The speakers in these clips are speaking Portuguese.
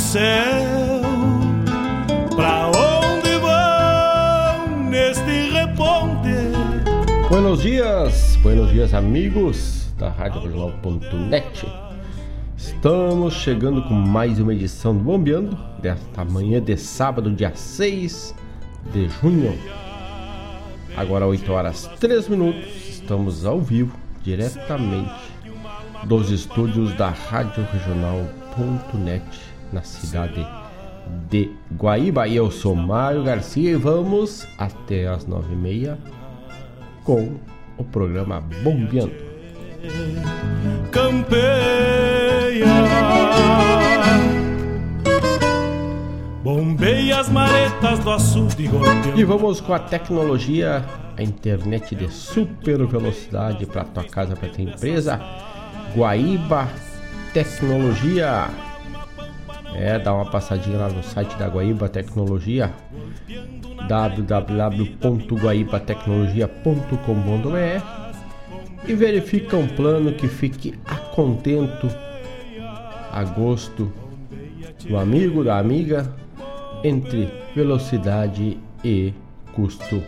Céu. Pra onde vão neste reponte? Buenos dias, buenos dias, amigos da Rádio Regional.net. Estamos chegando com mais uma edição do Bombeando, desta manhã de sábado, dia 6 de junho. Agora 8 horas 3 minutos, estamos ao vivo, diretamente dos estúdios da Rádio Regional net na cidade de Guaíba. E eu sou Mário Garcia e vamos até as nove e meia com o programa Bombeando. Campeia, bombeia as maretas do açude E vamos com a tecnologia, a internet de super velocidade para tua casa, para tua empresa. Guaíba Tecnologia. É, dá uma passadinha lá no site da Guaíba Tecnologia www.guaibatecnologia.com.br e verifica um plano que fique a contento, a gosto do amigo, da amiga, entre velocidade e custo.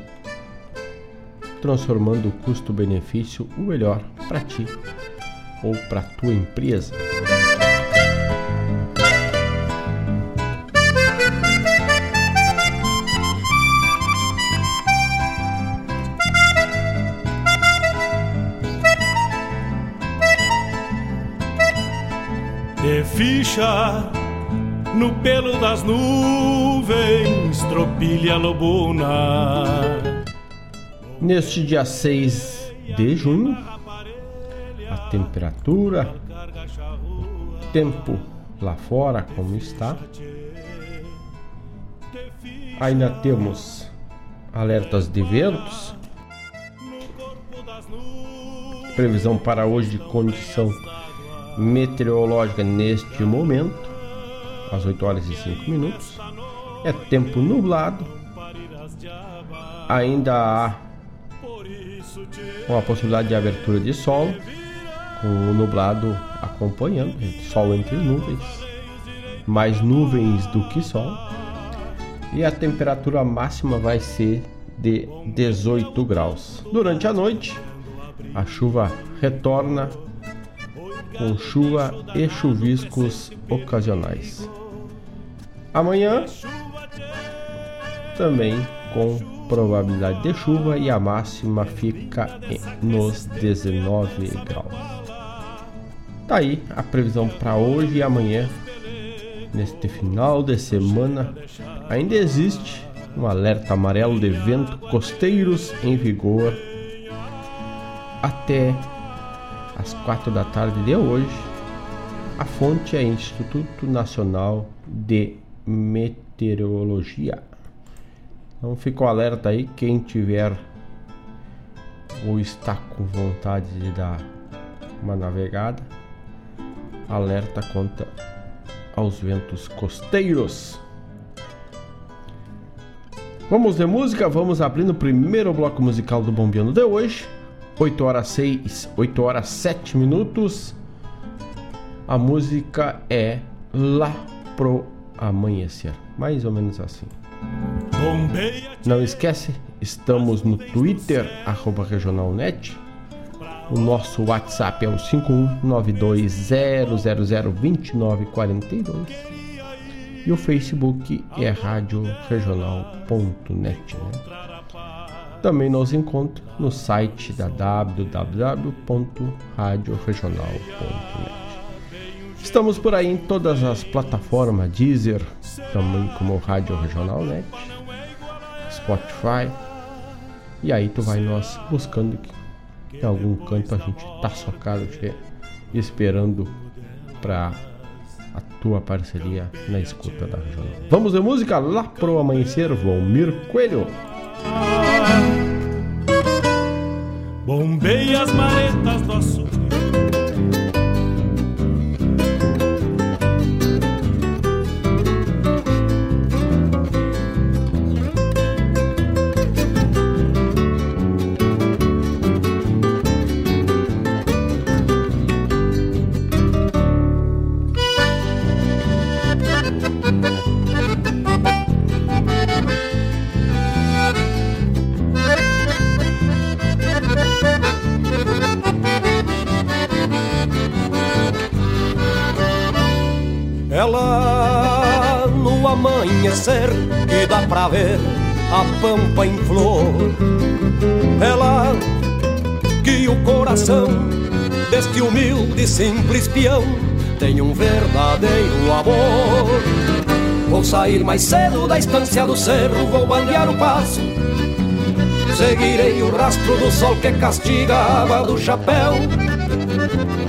transformando o custo-benefício o melhor para ti ou para tua empresa. De ficha no pelo das nuvens, tropilha lobuna. Neste dia 6 de junho, a temperatura, o tempo lá fora como está. Ainda temos alertas de ventos. Previsão para hoje de condição meteorológica neste momento, às 8 horas e 5 minutos. É tempo nublado. Ainda há uma possibilidade de abertura de sol, com o nublado acompanhando, sol entre nuvens, mais nuvens do que sol. E a temperatura máxima vai ser de 18 graus. Durante a noite, a chuva retorna com chuva e chuviscos ocasionais. Amanhã também com probabilidade de chuva e a máxima fica nos 19 graus. Tá aí a previsão para hoje e amanhã. Neste final de semana ainda existe um alerta amarelo de vento costeiros em vigor até às quatro da tarde de hoje. A fonte é Instituto Nacional de Meteorologia. Então fica o alerta aí, quem tiver ou está com vontade de dar uma navegada, alerta contra aos ventos costeiros. Vamos de música, vamos abrindo o primeiro bloco musical do Bombeando de hoje. 8 horas 6, 8 horas 7 minutos. A música é Lá pro Amanhecer. Mais ou menos assim. Não esquece, estamos no Twitter, regionalnet. O nosso WhatsApp é o 51920002942. E o Facebook é radioregional.net. Né? Também nos encontra no site da www.radioregional.net. Estamos por aí em todas as plataformas, Deezer, também como Rádio Regional Net, Spotify. E aí tu vai nós buscando que em algum canto a gente tá socado esperando para a tua parceria na escuta da regional. Vamos de música lá pro amanhecer, Valmir Coelho. Bombei as maretas do açude amanhecer que dá pra ver a pampa em flor. Ela que o coração deste humilde e simples peão tem um verdadeiro amor. Vou sair mais cedo da estância do cerro, vou bandear o passo. Seguirei o rastro do sol que castigava do chapéu.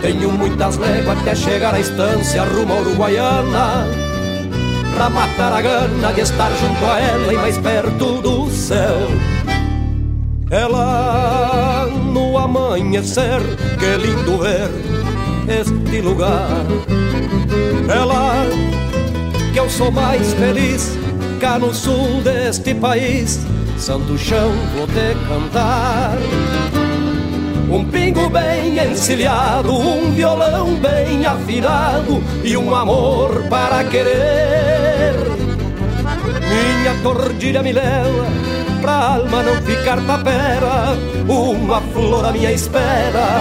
Tenho muitas léguas até chegar à estância rumo a Uruguaiana pra matar a gana de estar junto a ela e mais perto do céu. Ela no amanhecer, que lindo ver este lugar. Ela que eu sou mais feliz cá no sul deste país, santo chão vou te cantar. Um pingo bem encilhado, um violão bem afinado e um amor para querer. Minha tordilha me leva pra alma não ficar tapera, uma flor à minha espera,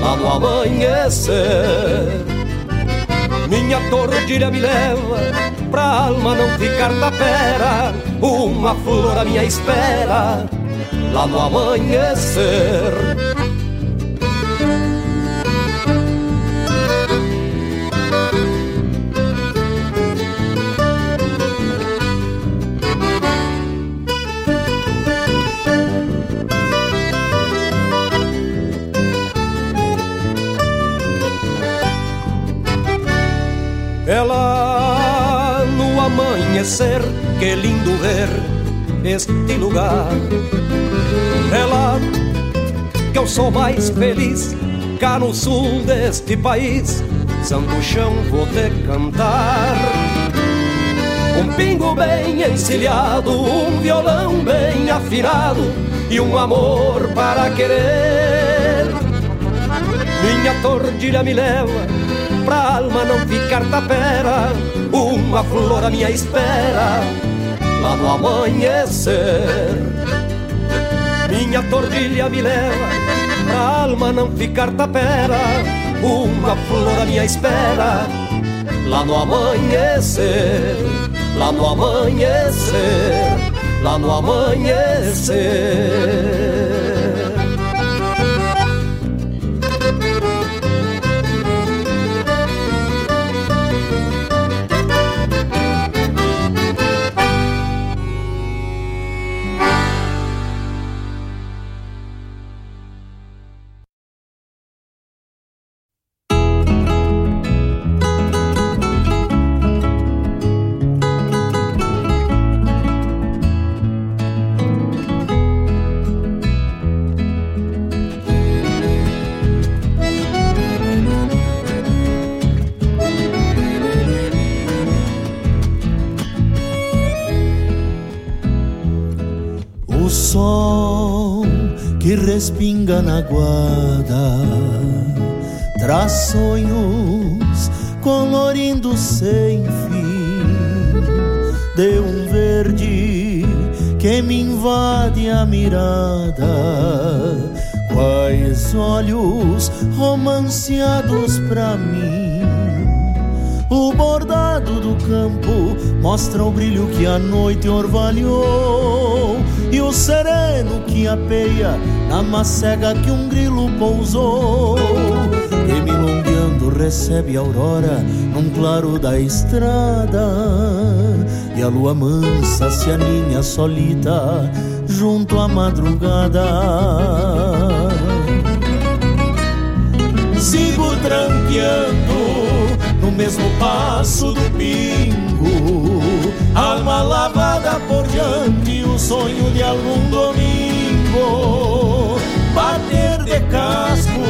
lá no amanhecer. Minha tordilha me leva pra alma não ficar tapera, uma flor à minha espera, lá no amanhecer. Que lindo ver este lugar. Ela que eu sou mais feliz cá no sul deste país. Santo chão vou te cantar. Um pingo bem encilhado, um violão bem afinado e um amor para querer. Minha tordilha me leva pra alma não ficar tapera, uma flor à minha espera, lá no amanhecer. Minha tordilha me leva, pra alma não ficar tapera, uma flor à minha espera, lá no amanhecer, lá no amanhecer, lá no amanhecer. Respinga na guarda, traz sonhos colorindo sem fim de um verde que me invade a mirada. Quais olhos romanceados pra mim. O bordado do campo mostra o brilho que a noite orvalhou e o sereno que apeia na macega que um grilo pousou. Que milongueando recebe a aurora num claro da estrada. E a lua mansa se aninha solita junto à madrugada. Sigo tranqueando no mesmo passo do pingo, alma lavada por diante, o sonho de algum domingo, de casco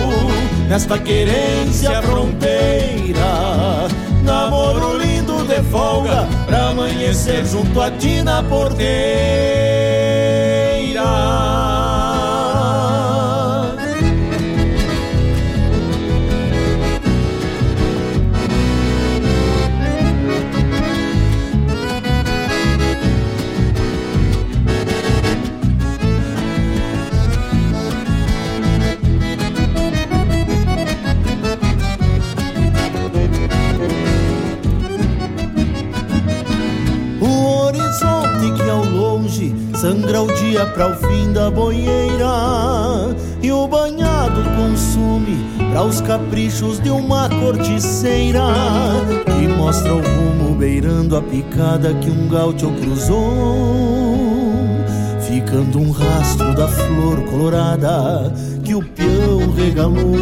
nesta querência fronteira, namoro lindo de folga pra amanhecer junto a ti na porteira. Dia para o fim da boieira e o banhado consume para os caprichos de uma corticeira que mostra o rumo beirando a picada que um gaúcho cruzou, ficando um rastro da flor colorada que o peão regalou.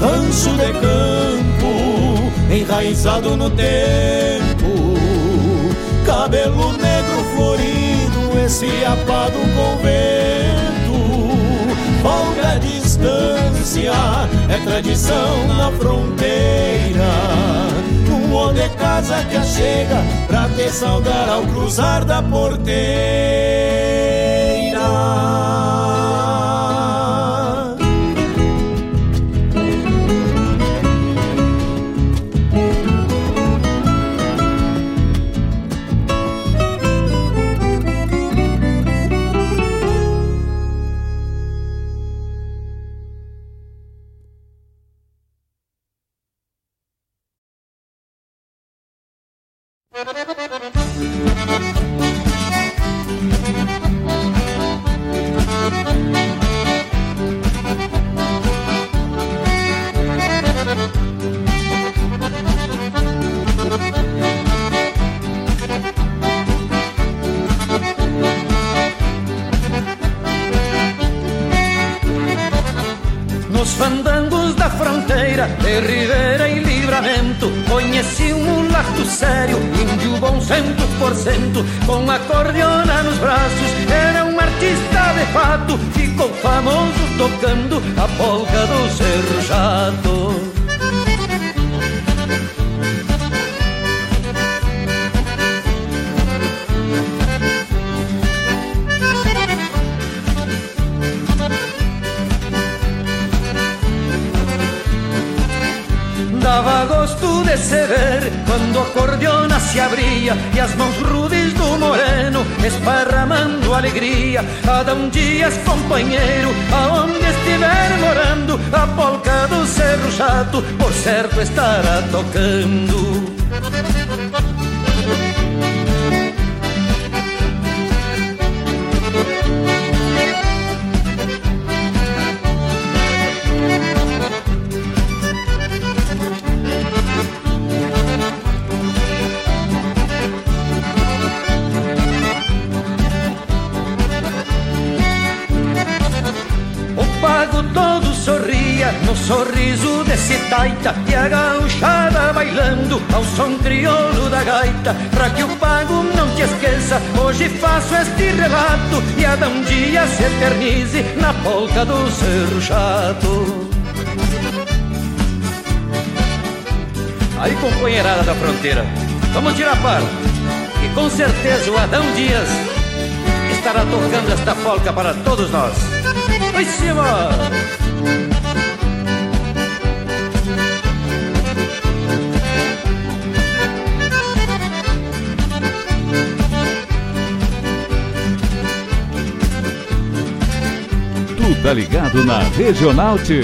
Rancho de campo enraizado no tempo cabelo negro florido, esse apado convento. Folga a distância, é tradição na fronteira. Um homem de casa que chega pra te saudar ao cruzar da porteira. Tá ligado na Regional T.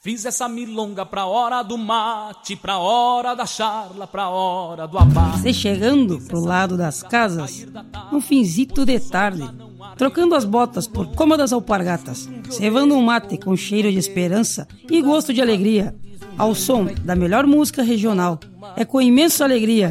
Fiz essa milonga pra hora do mate, pra hora da charla, pra hora do abate. Você chegando pro lado das casas, um finzito de tarde, trocando as botas por cômodas alpargatas, cevando um mate com cheiro de esperança e gosto de alegria, ao som da melhor música regional. É com imensa alegria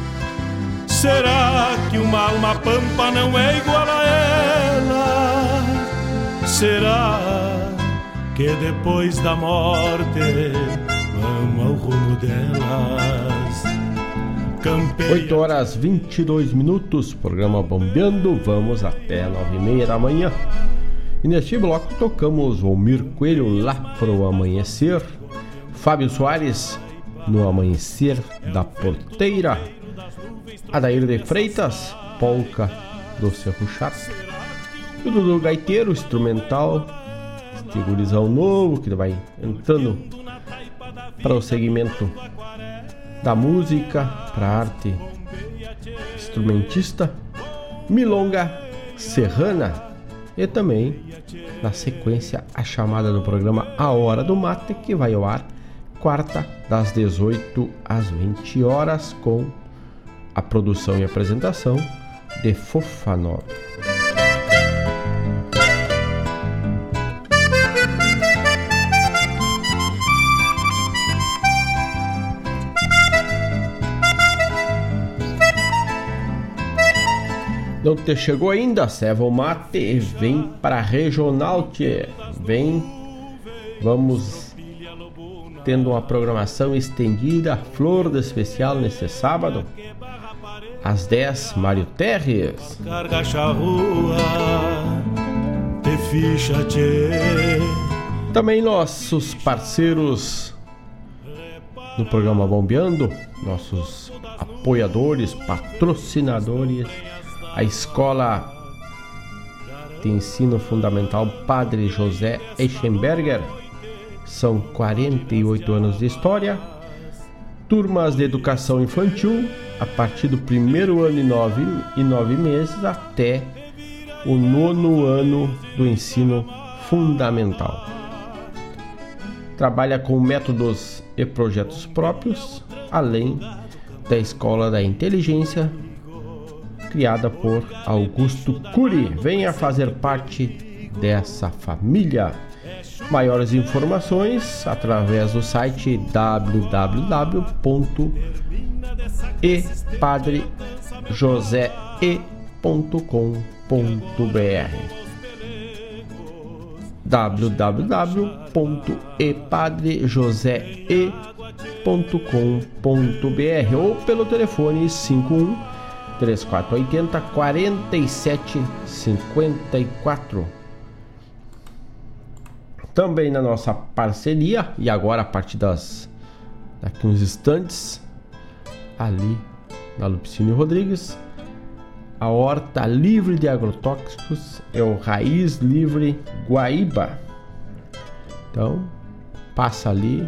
Será que uma alma pampa não é igual a ela? Será que depois da morte vamos ao rumo delas? Campeia... 8 horas 22 minutos, programa Bombeando, vamos até 9 e meia da manhã. E neste bloco tocamos Almir Coelho lá pro amanhecer, Fábio Soares no amanhecer da porteira, Adair de Freitas, polca do Cerro Chato, e o Dudu Gaiteiro, instrumental, este gurizão novo que vai entrando para o segmento da música, para a arte instrumentista, Milonga Serrana. E também na sequência a chamada do programa A Hora do Mate que vai ao ar quarta das 18 às 20 horas com a produção e apresentação de Fofanov. Não te chegou ainda? Ceva o mate, vem para regional, tchê. Vem, vamos tendo uma programação estendida, flor de especial nesse sábado. Às 10, Mário Terres. Carga charrua, te ficha. Também nossos parceiros do programa Bombeando, nossos apoiadores, patrocinadores, a Escola de Ensino Fundamental Padre José Eichenberger. São 48 anos de história, turmas de educação infantil a partir do primeiro ano e nove, e nove meses até o nono ano do ensino fundamental. Trabalha com métodos e projetos próprios, além da Escola da Inteligência, criada por Augusto Cury. Venha fazer parte dessa família. Maiores informações através do site www.epadrejosee.com.br www.epadrejosee.com.br ou pelo telefone 51 3480 4754. Também na nossa parceria, e agora a partir das daqui uns instantes, ali na Lupicínio Rodrigues, a horta livre de agrotóxicos é o Raiz Livre Guaíba. Então, passa ali,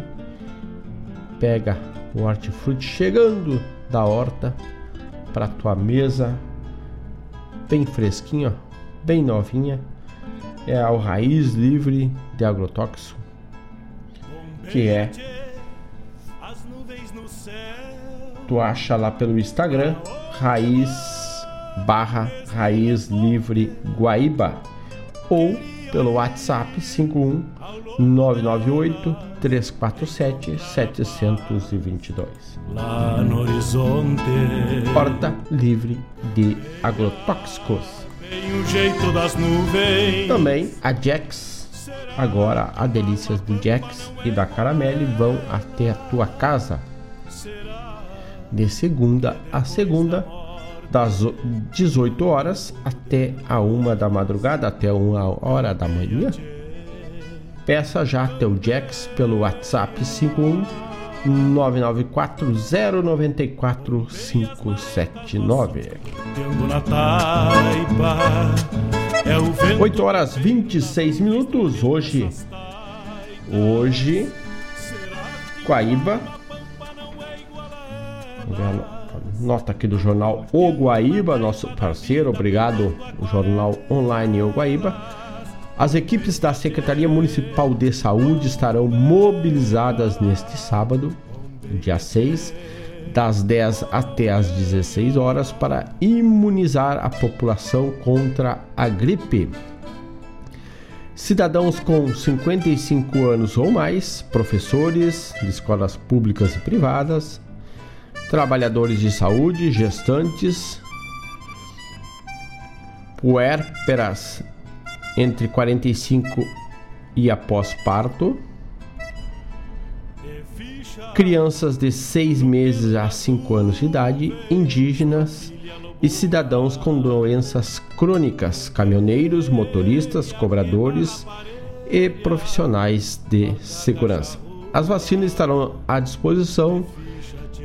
pega o hortifruti chegando da horta para tua mesa, bem fresquinho, bem novinha. É a raiz livre de agrotóxico, que é tu acha lá pelo Instagram raiz barra raiz livre Guaíba ou pelo WhatsApp 51 998 347 722. Lá no horizonte. Porta livre de agrotóxicos. Tem o jeito das nuvens. Também a Jax. Agora a Delícias do Jax e da Caramelle vão até a tua casa. De segunda a segunda, das 18 horas até a uma da madrugada, até uma hora da manhã. Peça já teu Jax pelo WhatsApp 51 994 094 579. 8 horas 26 minutos hoje. Hoje, Guaíba. Nota aqui do jornal O Guaíba, nosso parceiro, obrigado, o jornal online O Guaíba as equipes da Secretaria Municipal de Saúde estarão mobilizadas neste sábado, dia 6, das 10 até as 16 horas, para imunizar a população contra a gripe. Cidadãos com 55 anos ou mais, professores de escolas públicas e privadas, trabalhadores de saúde, gestantes, puérperas entre 45 e após parto, crianças de 6 meses a 5 anos de idade, indígenas e cidadãos com doenças crônicas, caminhoneiros, motoristas, cobradores e profissionais de segurança. As vacinas estarão à disposição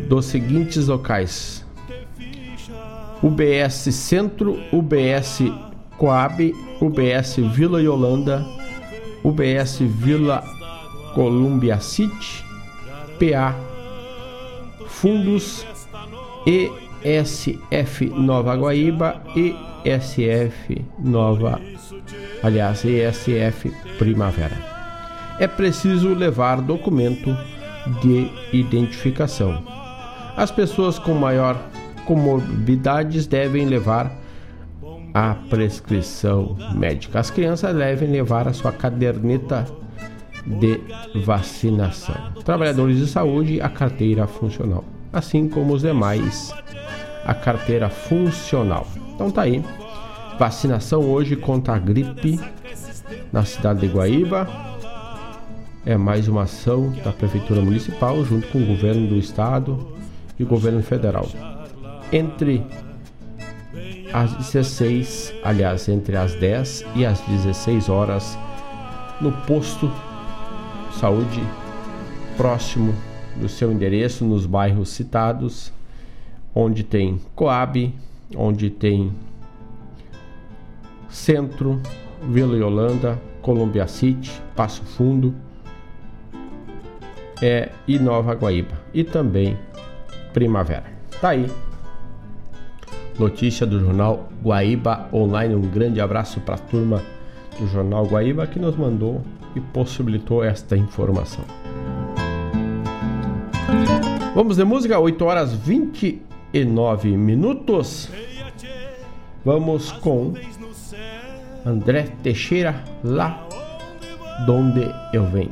dos seguintes locais: UBS Centro, UBS Coab, UBS Vila Yolanda, UBS Vila Columbia City, PA Fundos, ESF Nova Guaíba, ESF Nova, aliás, ESF Primavera. É preciso levar documento de identificação. As pessoas com maior comorbidades devem levar a prescrição médica. As crianças devem levar a sua caderneta de vacinação. Trabalhadores de saúde, a carteira funcional. Assim como os demais, a carteira funcional. Então tá aí. Vacinação hoje contra a gripe na cidade de Guaíba. É mais uma ação da Prefeitura Municipal junto com o governo do estado e o governo federal. Entre às 16, aliás, entre as 10 e as 16 horas, no posto saúde próximo do seu endereço, nos bairros citados, onde tem Coab, onde tem Centro, Vila Yolanda, Columbia City, Passo Fundo é, e Nova Guaíba. E também Primavera. Tá aí notícia do jornal Guaíba Online. Um grande abraço para a turma do jornal Guaíba que nos mandou e possibilitou esta informação. Vamos de música, 8 horas 29 minutos. Vamos com André Teixeira, lá donde eu venho.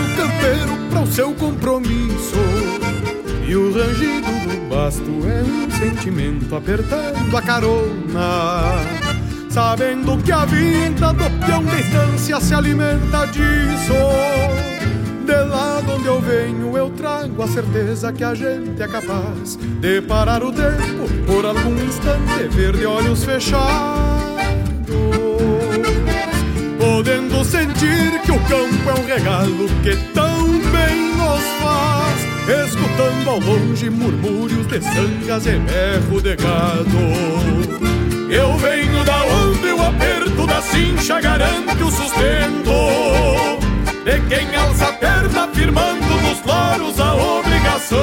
o campeiro para o seu compromisso. E o rangido do basto é um sentimento apertando a carona. Sabendo que a vida do peão de estância se alimenta disso. De lá de onde eu venho, eu trago a certeza que a gente é capaz de parar o tempo por algum instante, ver de olhos fechados, podendo sentir que o campo é um regalo que tão bem nos faz, escutando ao longe murmúrios de sangas e berro de gado. Eu venho da onde o aperto da cincha garante o sustento de quem alça a perna firmando nos loros a obrigação.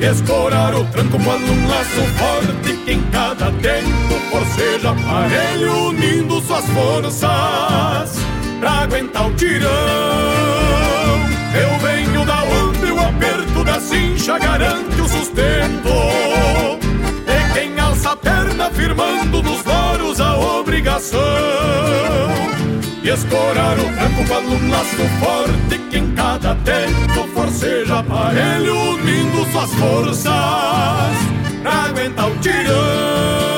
Escorar o tranco com um laço forte que em cada tempo forceja aparelho unindo suas forças pra aguentar o tirão. Eu venho da onde o aperto da cincha garante o sustento. De quem alça a perna firmando nos loros a obrigação e escorar o campo com um laço forte que em cada tempo forceja aparelho unindo suas forças pra aguentar o tirão.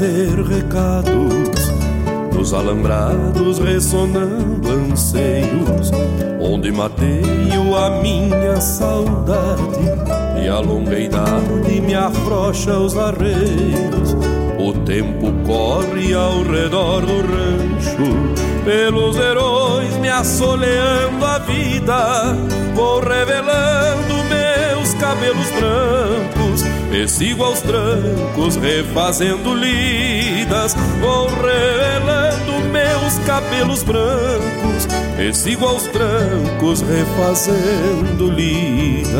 Trazer recados nos alambrados ressonando anseios, onde onde mateio a minha saudade e a longa idade me afrocha os arreios. O tempo corre ao redor do rancho, pelos heróis me assoleando a vida. Vou revelando meus cabelos brancos e sigo aos trancos refazendo lidas. Vou revelando meus cabelos brancos e sigo aos trancos refazendo lidas.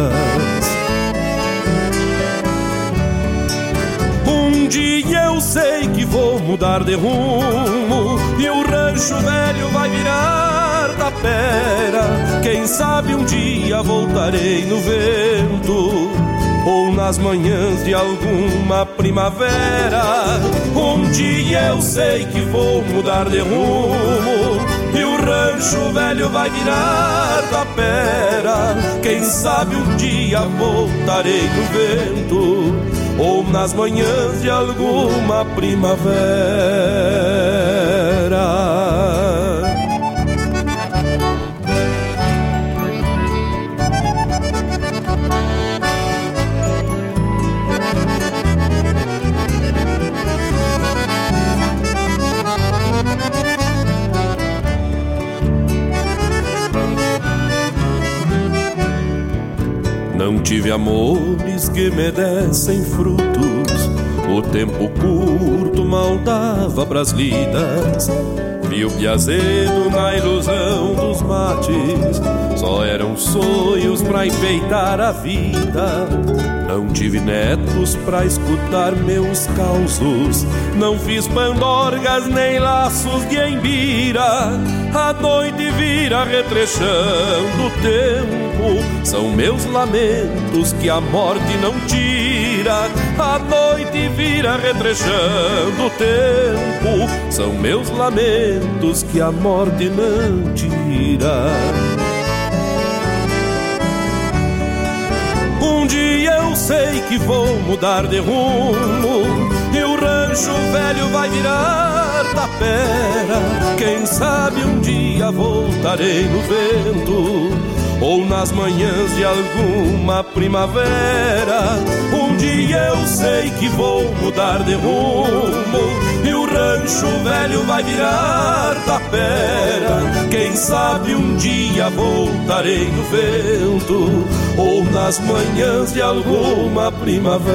Um dia eu sei que vou mudar de rumo e o rancho velho vai virar tapera. Quem sabe um dia voltarei no vento ou nas manhãs de alguma primavera. Um dia eu sei que vou mudar de rumo e o rancho velho vai virar tapera. Quem sabe um dia voltarei no vento ou nas manhãs de alguma primavera. Tive amores que me dessem frutos. O tempo curto mal dava pras lidas. Vi o piazedo na ilusão dos mates. Só eram sonhos pra enfeitar a vida. Não tive netos pra escutar meus causos. Não fiz pandorgas nem laços de embira. A noite vira retrechando o tempo. São meus lamentos que a morte não tira. A noite vira retrechando o tempo. São meus lamentos que a morte não tira. Um dia eu sei que vou mudar de rumo e o rancho velho vai virar tapera. Quem sabe um dia voltarei no vento ou nas manhãs de alguma primavera. Um dia eu sei que vou mudar de rumo e o rancho velho vai virar tapera. Quem sabe um dia voltarei no vento ou nas manhãs de alguma primavera.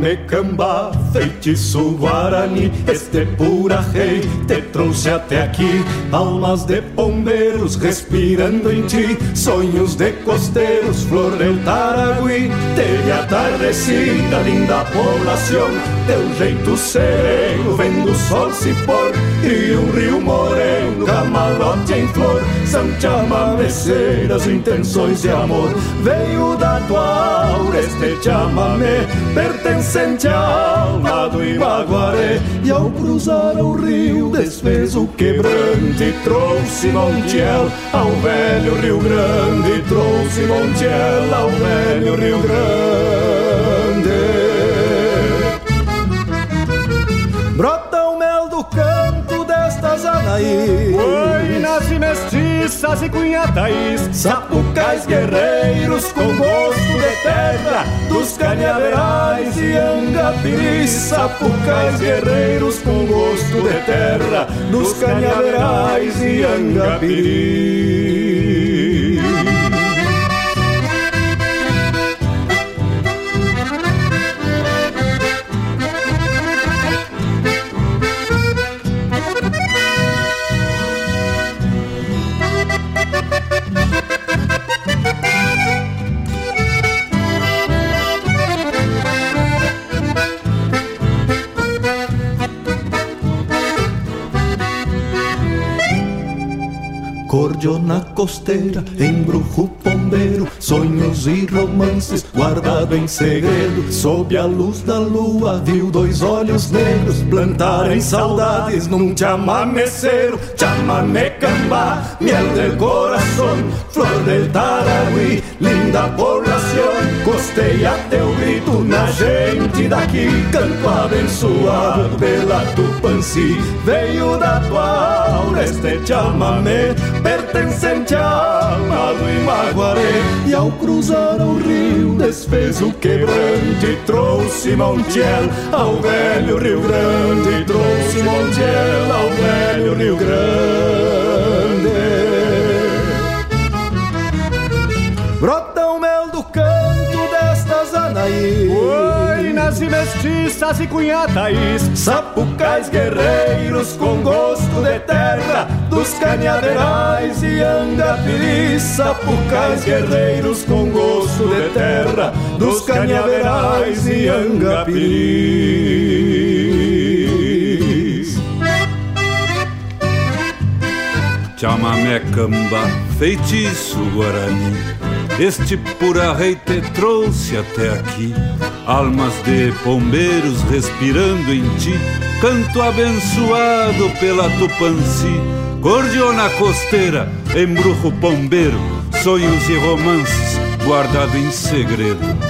Chamame camba, feitiço guarani Este pura rei te trouxe até aqui. Almas de pombeiros respirando em ti Sonhos de costeiros, flor del Taragui Teve atardecida, linda poblação Teu jeito sereno, vendo o sol se pôr E um rio moreno, camarote em flor São chamameceiras, intenções de amor. Veio da tua aura este chamamé pertencente à alma do Ibaguaré E ao cruzar o rio desfez o quebrante Trouxe Montiel ao velho Rio Grande Trouxe Montiel ao velho Rio Grande anaís Buenas e mestiças e cunhatais Sapucais guerreiros com gosto de terra Dos canhaverais e angapiris Sapucais guerreiros com gosto de terra Dos canhaverais e angapiris cordiona costeira, embrujo pombeiro, sonhos e romances guardado em segredo. Sob a luz da lua, viu dois olhos negros plantarem saudades num chamameceiro, chamamé cambá, miel del corazón, flor del taragüí, linda población. Costeia teu grito na gente daqui, canto abençoado pela Tupanci. Veio da tua aura este chamamé pertencente a Amado e Maguaré. E ao cruzar o rio, desfez o quebrante, trouxe Montiel ao velho Rio Grande. Trouxe Montiel ao velho Rio Grande. Anaí. Buenas e mestiças e cunhatais, sapucais guerreiros com gosto de terra, dos cañaverais e angapiris, sapucais guerreiros com gosto de terra, dos cañaverais e angapiris. Chamamé camba, feitiço guarani Este pura rei te trouxe até aqui. Almas de pombeiros respirando em ti. Canto abençoado pela Tupanci Cordiona costeira, embrujo pombeiro. Sonhos e romances guardado em segredo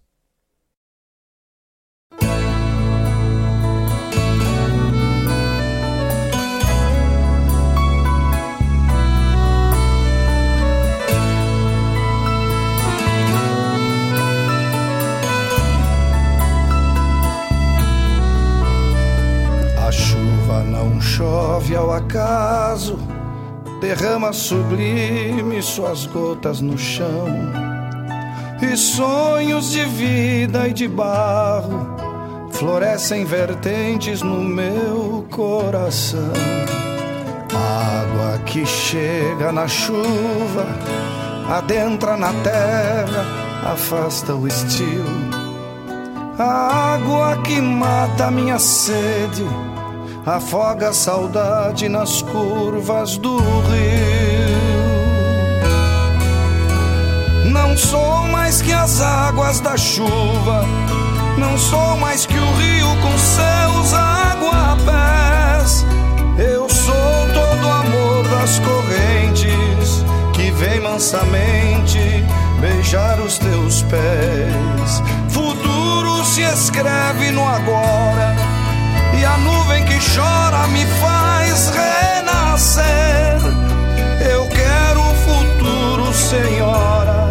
A chuva não chove ao acaso, derrama sublime suas gotas no chão. E sonhos de vida e de barro florescem vertentes no meu coração. Água que chega na chuva, adentra na terra, afasta o estio. A água que mata minha sede afoga a saudade nas curvas do rio. Não sou mais que as águas da chuva, não sou mais que o rio com seus aguapés. Eu sou todo o amor das correntes que vem mansamente beijar os teus pés. Futuro se escreve no agora e a nuvem que chora me faz renascer. Eu quero o futuro, senhora.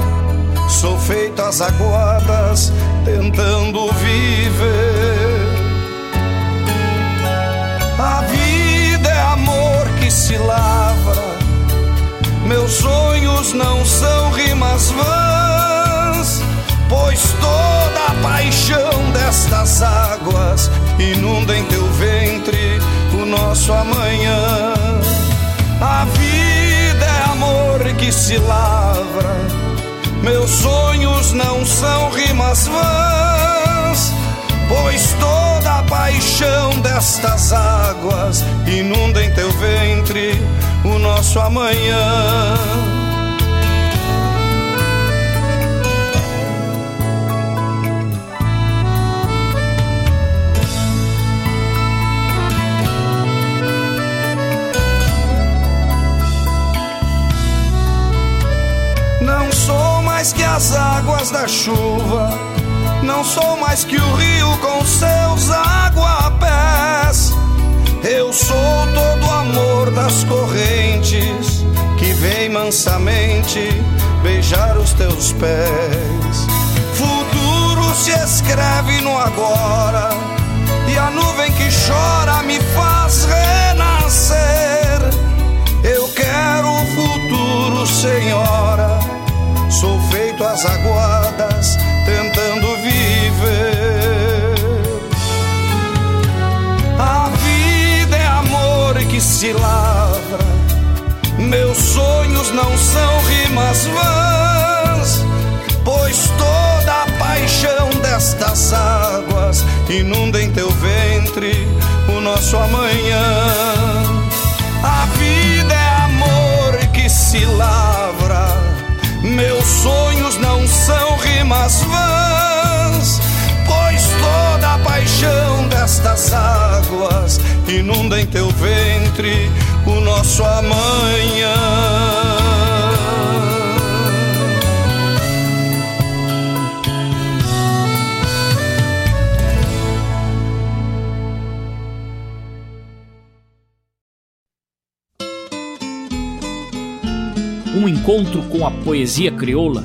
Sou feito às aguadas, tentando viver. A vida é amor que se lavra. Meus sonhos não são rimas vãs, pois toda a paixão destas águas inunda em teu ventre o nosso amanhã. A vida é amor que se lavra, meus sonhos não são rimas vãs, pois toda a paixão destas águas inunda em teu ventre o nosso amanhã. nas águas da chuva. Não sou mais que o rio com seus aguapés. Eu sou todo o amor das correntes que vem mansamente beijar os teus pés. Futuro se escreve no agora e a nuvem que chora me faz renascer. Eu quero o futuro, Senhor águas aguadas, tentando viver. A vida é amor que se lavra, meus sonhos não são rimas vãs, pois toda a paixão destas águas inunda em teu ventre o nosso amanhã. A vida é amor que se lavra, Meus sonhos rimas vãs, pois toda a paixão destas águas inunda em teu ventre o nosso amanhã. Um encontro com a poesia crioula,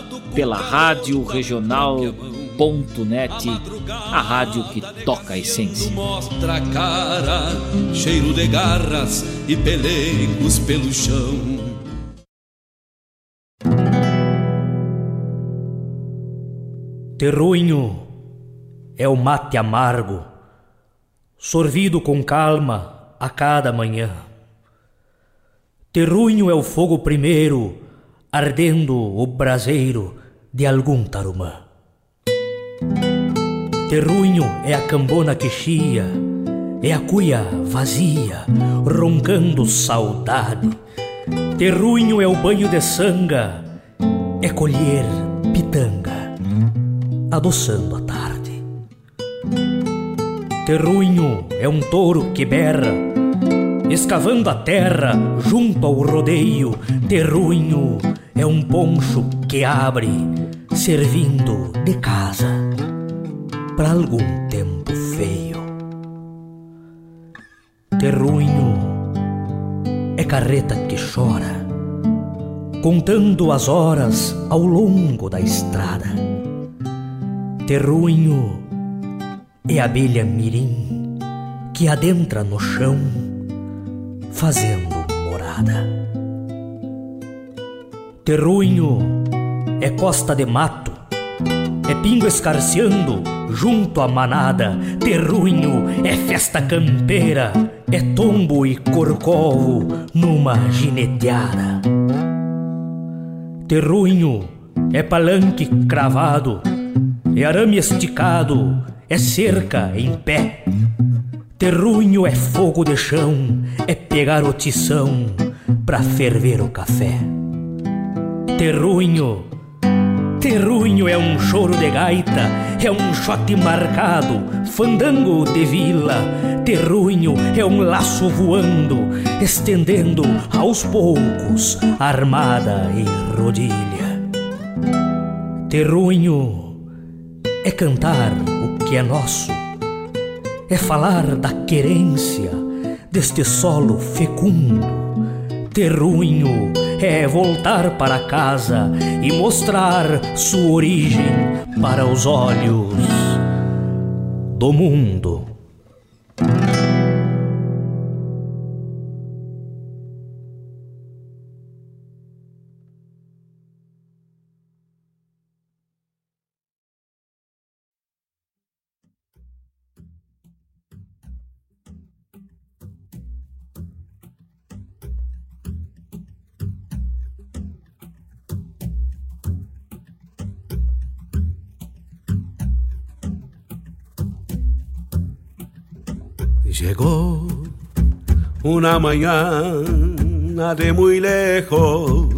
pela Rádio Regional Net, a rádio que toca a essência. Mostra a cara, cheiro de garras e pelegos pelo chão. Terruinho é o mate amargo, sorvido com calma a cada manhã. Terruinho é o fogo primeiro, ardendo o braseiro de algum tarumã. Terruinho é a cambona que chia, é a cuia vazia, roncando saudade. Terruinho é o banho de sanga, é colher pitanga, adoçando a tarde. Terruinho é um touro que berra, escavando a terra junto ao rodeio. Terruinho é um poncho que abre, servindo de casa para algum tempo feio. Terruinho é carreta que chora, contando as horas ao longo da estrada. Terruinho é abelha mirim que adentra no chão, fazendo morada. Terruinho é costa de mato, é pingo escarceando junto à manada. Terruinho é festa campeira, é tombo e corcovo numa gineteada. Terruinho é palanque cravado, é arame esticado, é cerca em pé. Terruinho é fogo de chão, é pegar o tição pra ferver o café. Terruinho, terruinho é um choro de gaita, é um shot marcado, fandango de vila. Terruinho é um laço voando, estendendo aos poucos armada e rodilha. Terruinho é cantar o que é nosso, é falar da querência deste solo fecundo. Terruinho é voltar para casa e mostrar sua origem para os olhos do mundo. Llegó una mañana de muy lejos.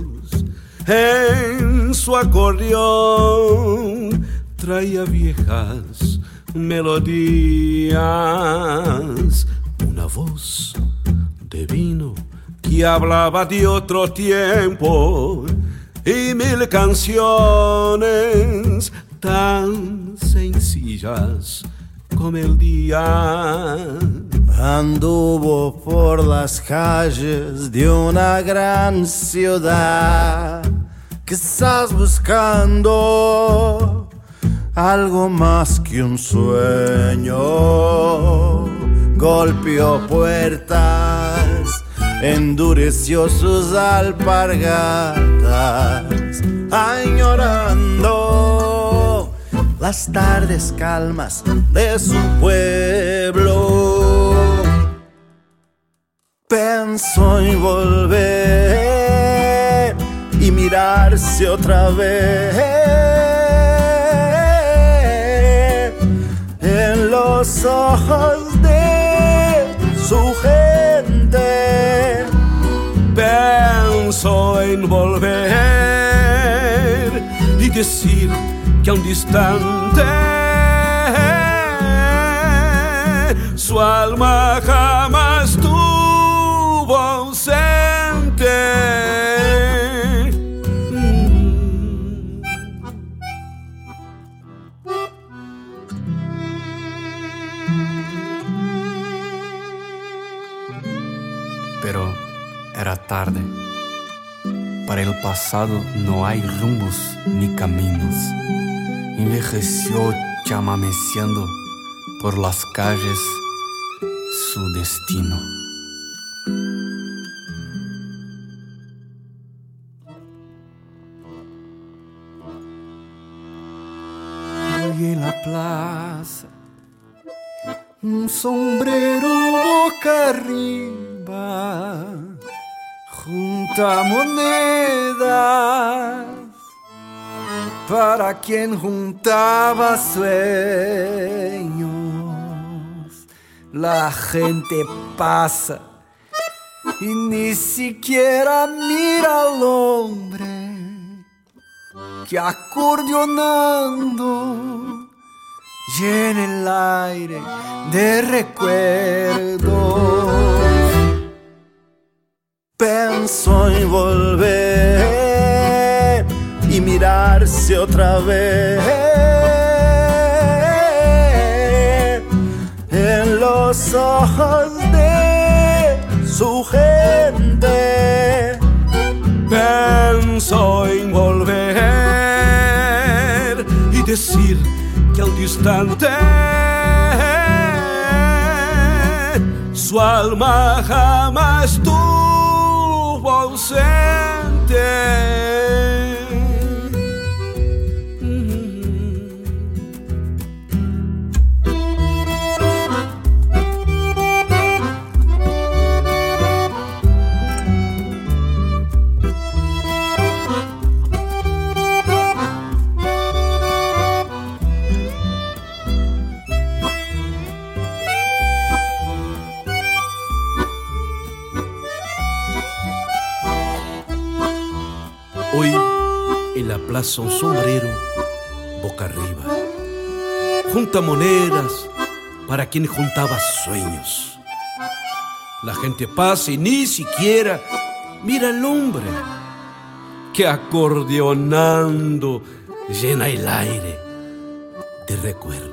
En su acordeón traía viejas melodías, una voz de vino que hablaba de otro tiempo. Y mil canciones tan sencillas como el día. Anduvo por las calles de una gran ciudad, quizás buscando algo más que un sueño. Golpeó puertas, endureció sus alpargatas, añorando las tardes calmas de su pueblo. Pensó en volver y mirarse otra vez los ojos de su gente. Penso en volver y decir que a un distante su alma jamás Era tarde. Para el pasado no hay rumbos ni caminos. Envejeció chamameciendo por las calles su destino. Hoy en la plaza, un sombrero boca arriba monedas para quien juntaba sueños. La gente pasa y ni siquiera mira al hombre que acordeonando llena el aire de recuerdos pensó en volver y mirarse otra vez en los ojos de su gente. Pensó en volver y decir que al distante su alma jamás tuvo say. Plaza un sombrero boca arriba. Junta monedas para quien juntaba sueños. La gente pasa y ni siquiera mira al hombre que acordeonando llena el aire de recuerdos.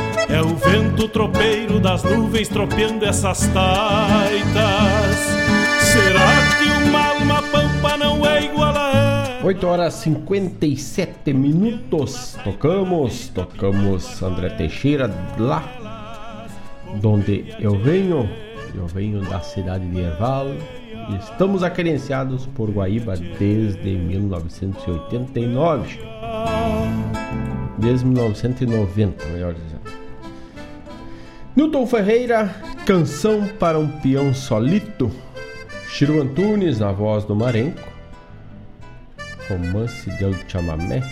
É o vento tropeiro das nuvens tropeando essas taitas. Será que uma alma pampa não é igual a ela? 8 horas 57 minutos. Tocamos, tocamos André Teixeira lá donde eu venho. Eu venho da cidade de Erval, Estamos acerenciados por Guaíba desde 1989. Desde 1990, melhor dizendo. Newton Ferreira, Canção para um Peão Solito. Chiro Antunes, na voz do Marenco. Romance del Chamamé.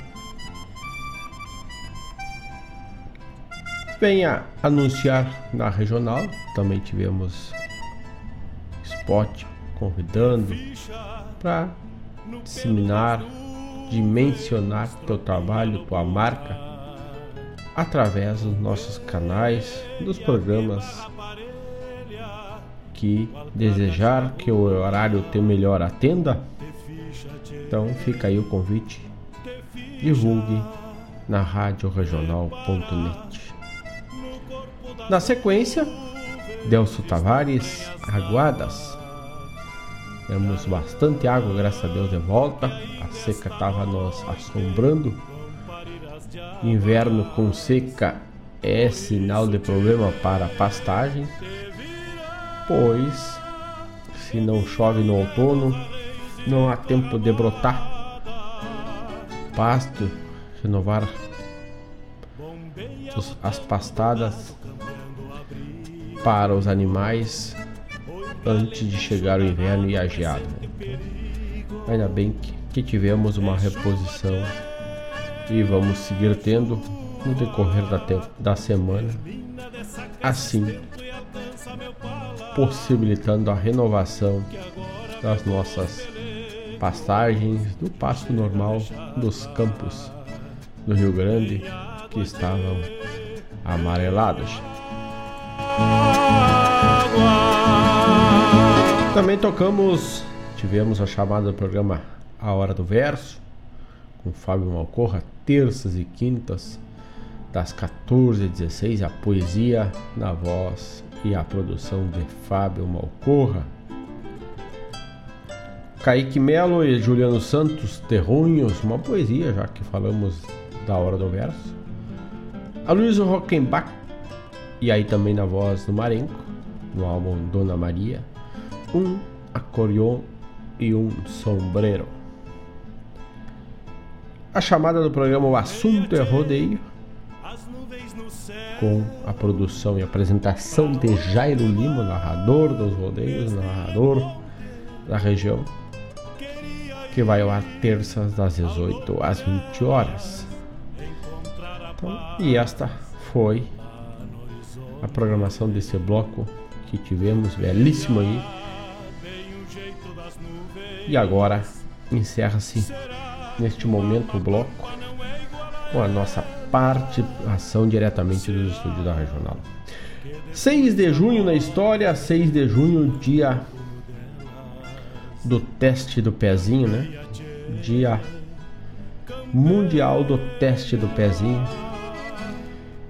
Venha anunciar na regional. Também tivemos spot convidando para disseminar, dimensionar teu trabalho, tua marca através dos nossos canais, dos programas que desejar que o horário teu melhor atenda. Então fica aí o convite. Divulgue na radioregional.net. Na sequência, Delcio Tavares, Aguadas temos bastante água, graças a Deus, de volta. A seca estava nos assombrando. Inverno com seca é sinal de problema para a pastagem, pois se não chove no outono, não há tempo de brotar pasto, renovar as pastadas para os animais antes de chegar o inverno e a geada. Ainda bem que, que tivemos uma reposição e vamos seguir tendo no decorrer da, da semana, assim possibilitando a renovação das nossas pastagens do pasto normal dos campos do Rio Grande que estavam amarelados. Também tocamos, tivemos a chamada do programa A Hora do Verso, com Fábio Malcorra, terças e quintas, das 14 às 16, a poesia na voz e a produção de Fábio Malcorra. Kaique Melo e Juliano Santos, Terrunhos, uma poesia, já que falamos da Hora do Verso. A Luísa Rockenbach, e aí também na voz do Marenco, no álbum Dona Maria um acordeon e um sombreiro. A chamada do programa O Assunto é Rodeio, com a produção e apresentação de Jairo Lima, narrador dos rodeios, narrador da região, que vai ao ar terças das 18 às 20 horas. Então, e esta foi a programação desse bloco que tivemos, belíssimo aí e agora encerra-se neste momento o bloco com a nossa participação diretamente dos estúdios da Regional. 6 de junho na história, 6 de junho, dia do teste do pezinho, né? Dia mundial do teste do pezinho.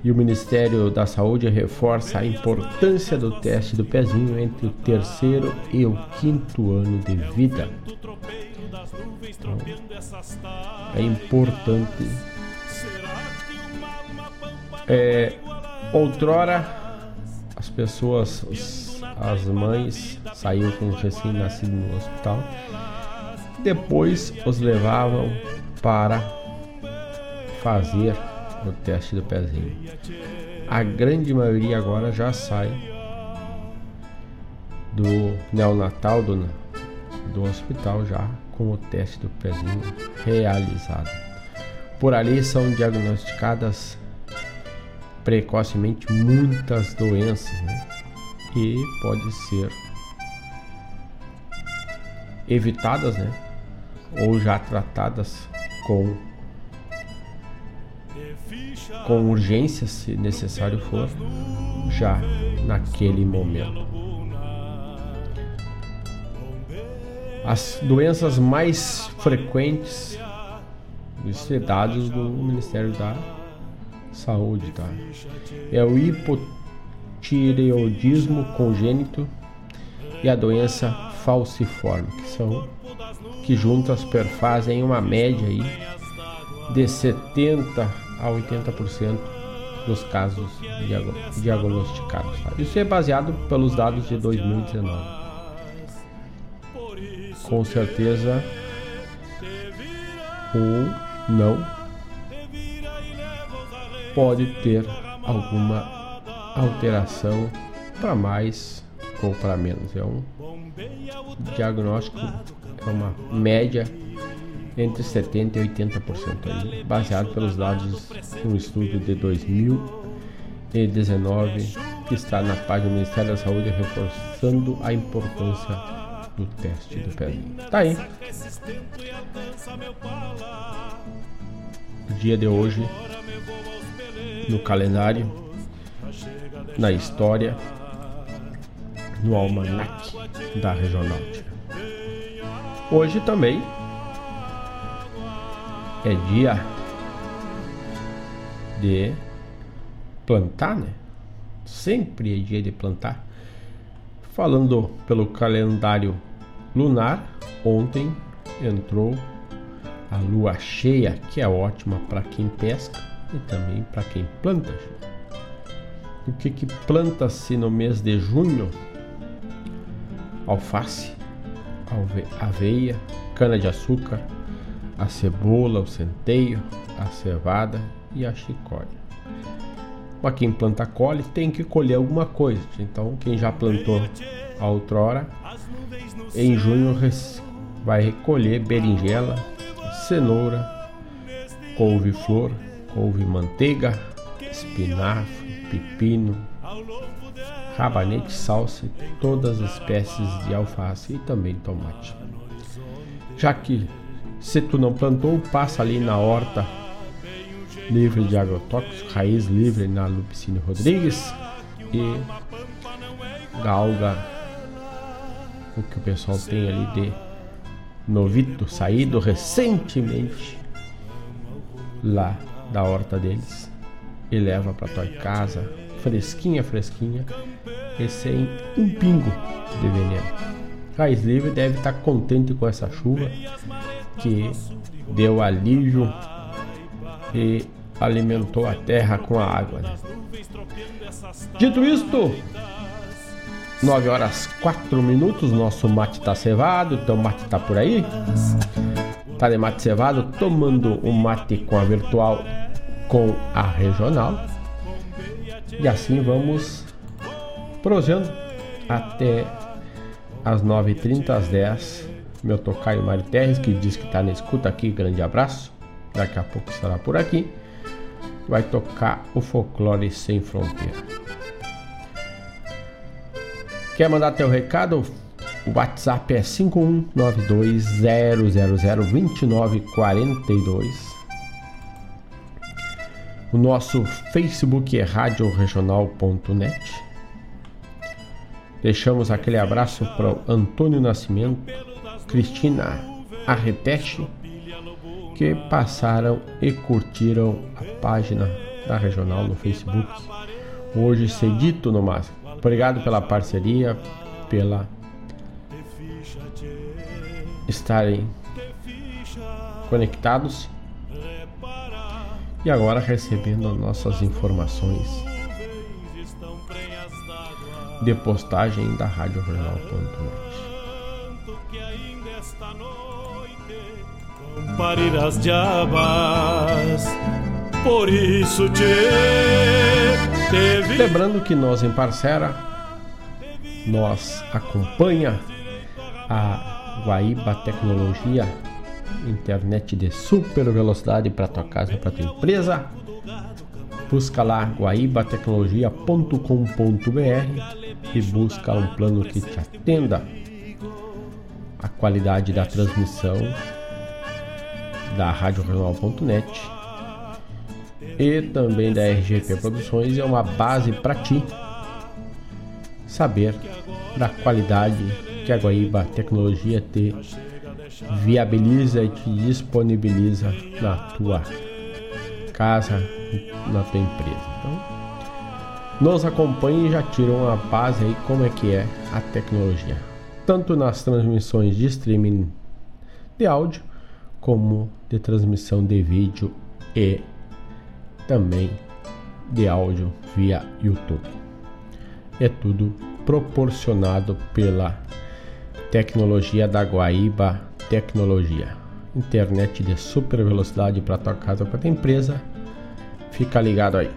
E o Ministério da Saúde reforça a importância do teste do pezinho entre o terceiro e o quinto ano de vida. É importante. É, outrora, as pessoas, os as mães saíam com os recém-nascidos no hospital. Depois os levavam para fazer o teste do pezinho. A grande maioria agora já sai do neonatal do, do hospital já com o teste do pezinho realizado. Por ali são diagnosticadas precocemente muitas doenças né? e pode ser evitadas né? ou já tratadas com com urgência se necessário for já naquele momento as doenças mais frequentes é dados do Ministério da Saúde, tá? É o hipotireoidismo congênito e a doença falciforme, que são que juntas perfazem uma média aí de 70 a 80% dos casos diagnosticados. Tá? Isso é baseado pelos dados de 2019. Com certeza, ou não pode ter alguma alteração para mais ou para menos. É um diagnóstico, é uma média entre 70% e 80% aí, baseado pelos dados de um estudo de 2019 que está na página do Ministério da Saúde reforçando a importância do teste do pezinho. Tá aí dia de hoje no calendário, na história, no almanac da Regionaltia. Hoje também é dia de plantar, né? Sempre é dia de plantar. Falando pelo calendário lunar, ontem entrou a lua cheia, que é ótima para quem pesca e também para quem planta. O que, que planta-se no mês de junho? Alface, aveia, cana-de-açúcar, a cebola, o centeio, a cevada e a chicória. Para quem planta colhe, tem que colher alguma coisa. Então, quem já plantou outrora, em junho vai recolher berinjela, cenoura, couve-flor, couve-manteiga, espinafre, pepino, rabanete, salsa todas as espécies de alface e também tomate. Já que se tu não plantou, passa ali na horta livre de agrotóxicos, raiz livre na Lupicínio Rodrigues e galga o que o pessoal tem ali de novito saído recentemente lá da horta deles e leva para tua casa fresquinha, fresquinha e sem um pingo de veneno. Raiz Livre deve estar tá contente com essa chuva que deu alívio e alimentou a terra com a água. Né? Dito isto, 9 horas 4 minutos, nosso mate tá cevado, então mate tá por aí. Tá de mate cevado, tomando um mate com a virtual com a regional. E assim vamos prosendo até as 9h30, às 10 Meu tocaio Mário Terres, que diz que tá na escuta aqui, grande abraço. Daqui a pouco estará por aqui. Vai tocar o folclore sem fronteira. Quer mandar teu recado? O WhatsApp é 51920002942. O nosso Facebook é radioregional.net. Deixamos aquele abraço para o Antônio Nascimento, Cristina Arreteche, que passaram e curtiram a página da Regional no Facebook. Hoje cedito no máximo. Obrigado pela parceria, pela estarem conectados e agora recebendo nossas informações de postagem da Rádio parir as diabas. Por isso te teve. Lembrando que nós em Parcera, nós acompanha a Guaíba Tecnologia, internet de super velocidade para tua casa, para tua empresa. Busca lá guaibatecnologia.com.br e busca um plano que te atenda a qualidade da transmissão da RadioRegional.net e também da RGP Produções é uma base para ti saber da qualidade que a Guaíba Tecnologia te viabiliza e te disponibiliza na tua casa, na tua empresa. Então, nos acompanhe e já tira uma base aí como é que é a tecnologia, tanto nas transmissões de streaming de áudio como de transmissão de vídeo e também de áudio via YouTube. É tudo proporcionado pela tecnologia da Guaíba Tecnologia. Internet de super velocidade para tua casa para tua empresa. Fica ligado aí.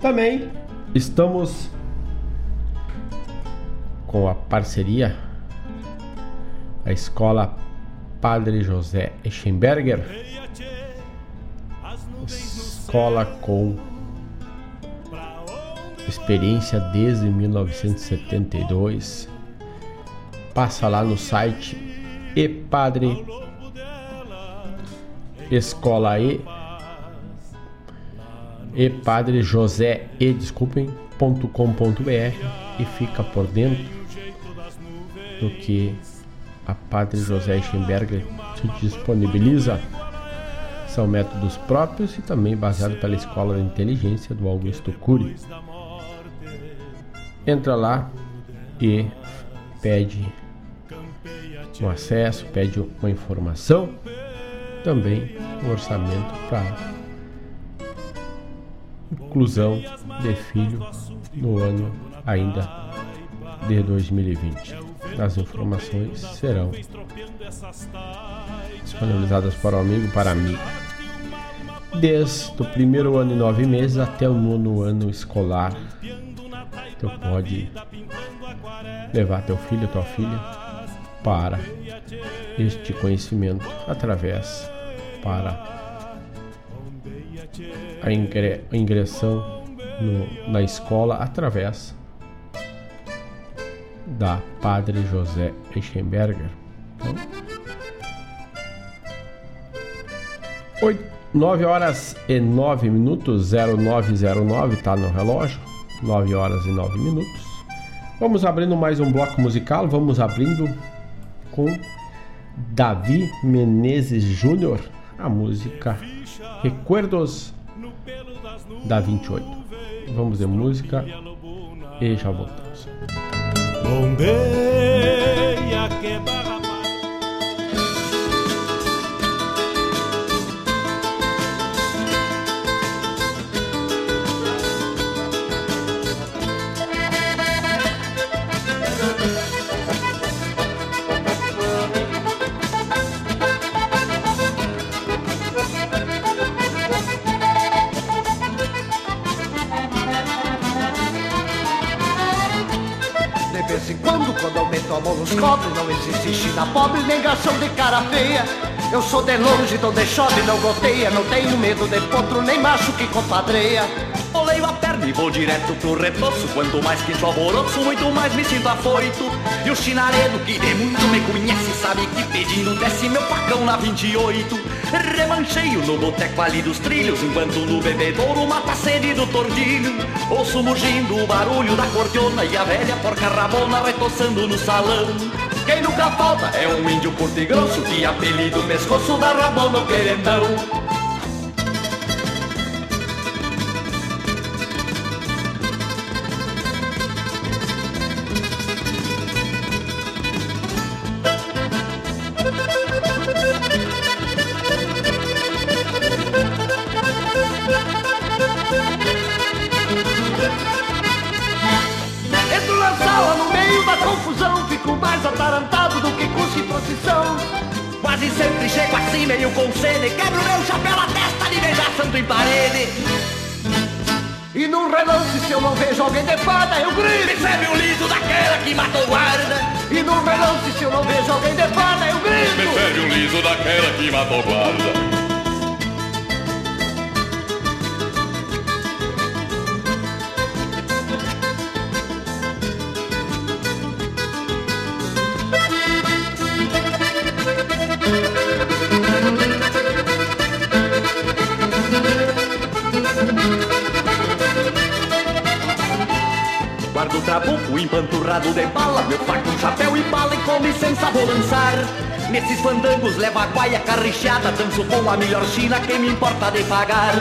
Também estamos com a parceria a escola Padre José Eschenberger, escola com experiência desde 1972. Passa lá no site e Padre Escola E e Padre José e desculpem.com.br e fica por dentro do que a Padre José Schemberger se disponibiliza são métodos próprios e também baseados pela Escola de Inteligência do Augusto Cury. Entra lá e pede um acesso, pede uma informação, também um orçamento para inclusão de filho no ano ainda de 2020. As informações serão disponibilizadas para o amigo para amigo. Desde o primeiro ano e nove meses até o nono ano escolar, tu pode levar teu filho, tua filha para este conhecimento através para a ingressão no, na escola através da Padre José Eichenberger. Então, 8, 9 horas e 9 minutos, 0909 tá no relógio, 9 horas e 9 minutos. Vamos abrindo mais um bloco musical, vamos abrindo com Davi Menezes Júnior, a música Recuerdos da 28. Vamos de música e já voltamos. Bombeia que copos, não existe China pobre, nem garçom de cara feia. Eu sou de longe, então de chove, não goteia, não tenho medo de potro, nem macho que compadreia. Oleio a perna e vou direto pro retoço, quanto mais que alvoroço, muito mais me sinto afoito. E o chinaredo, que de muito me conhece, sabe que pedindo desce meu pacão na 28. Remancheio no boteco ali dos trilhos, enquanto no bebedouro mata a sede do tordilho. Ouço mugindo o barulho da cordiona e a velha porca rabona retoçando no salão. Quem nunca falta é um índio curto e grosso que apelido pescoço da rabona o querendão. Importa de pagar.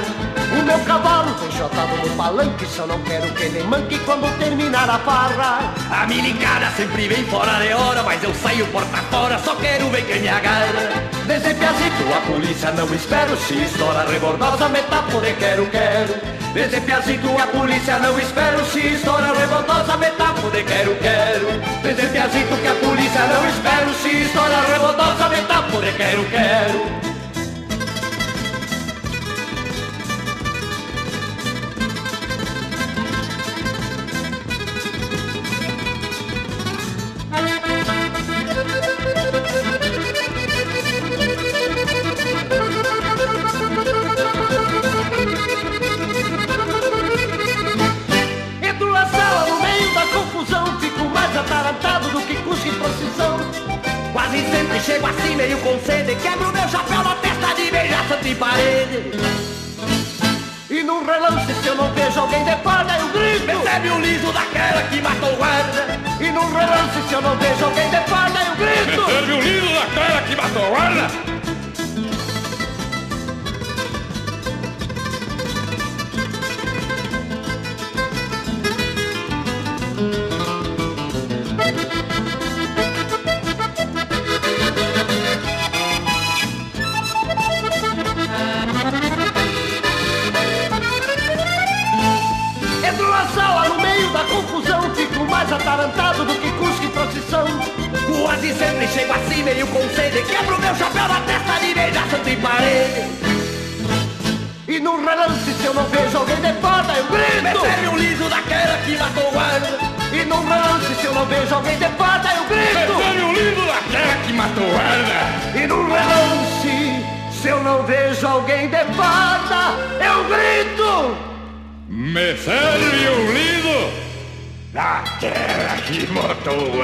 O meu cavalo vem chotado no palanque Só não quero que ele manque quando terminar a farra. A milicada sempre vem fora de hora Mas eu saio porta fora, só quero ver quem me agarra. Desde piazito a polícia não espero Se estoura rebordosa, metáfora quero, quero. Desde piazito a polícia não espero Se estoura revoltosa, metáfora quero, quero. Desde piazito que a polícia não espero Se estoura revoltosa, metáfora quero, quero chego assim meio com sede Quebro meu chapéu na testa de beijar santo em parede. E num relance se eu não vejo alguém de farda eu grito. Recebe o liso daquela que matou o guarda. E num relance se eu não vejo alguém de farda eu grito. Recebe o liso daquela que matou o guarda vejo alguém de farda eu grito Me serve o liso daquela que matou o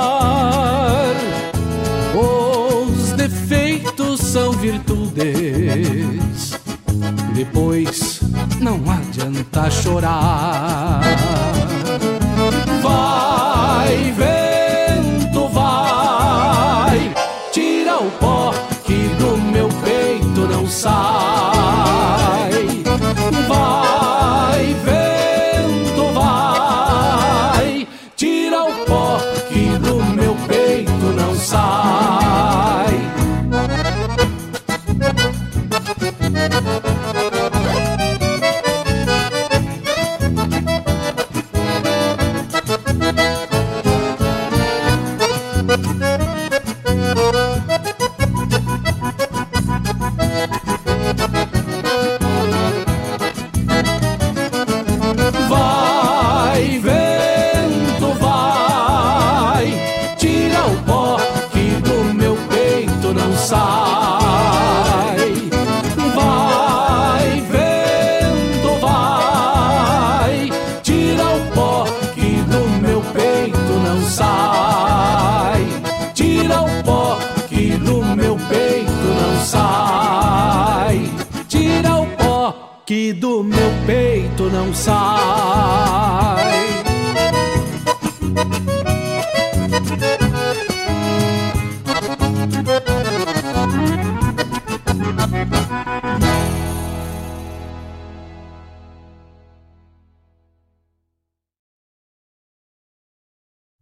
São virtudes. Depois não adianta chorar.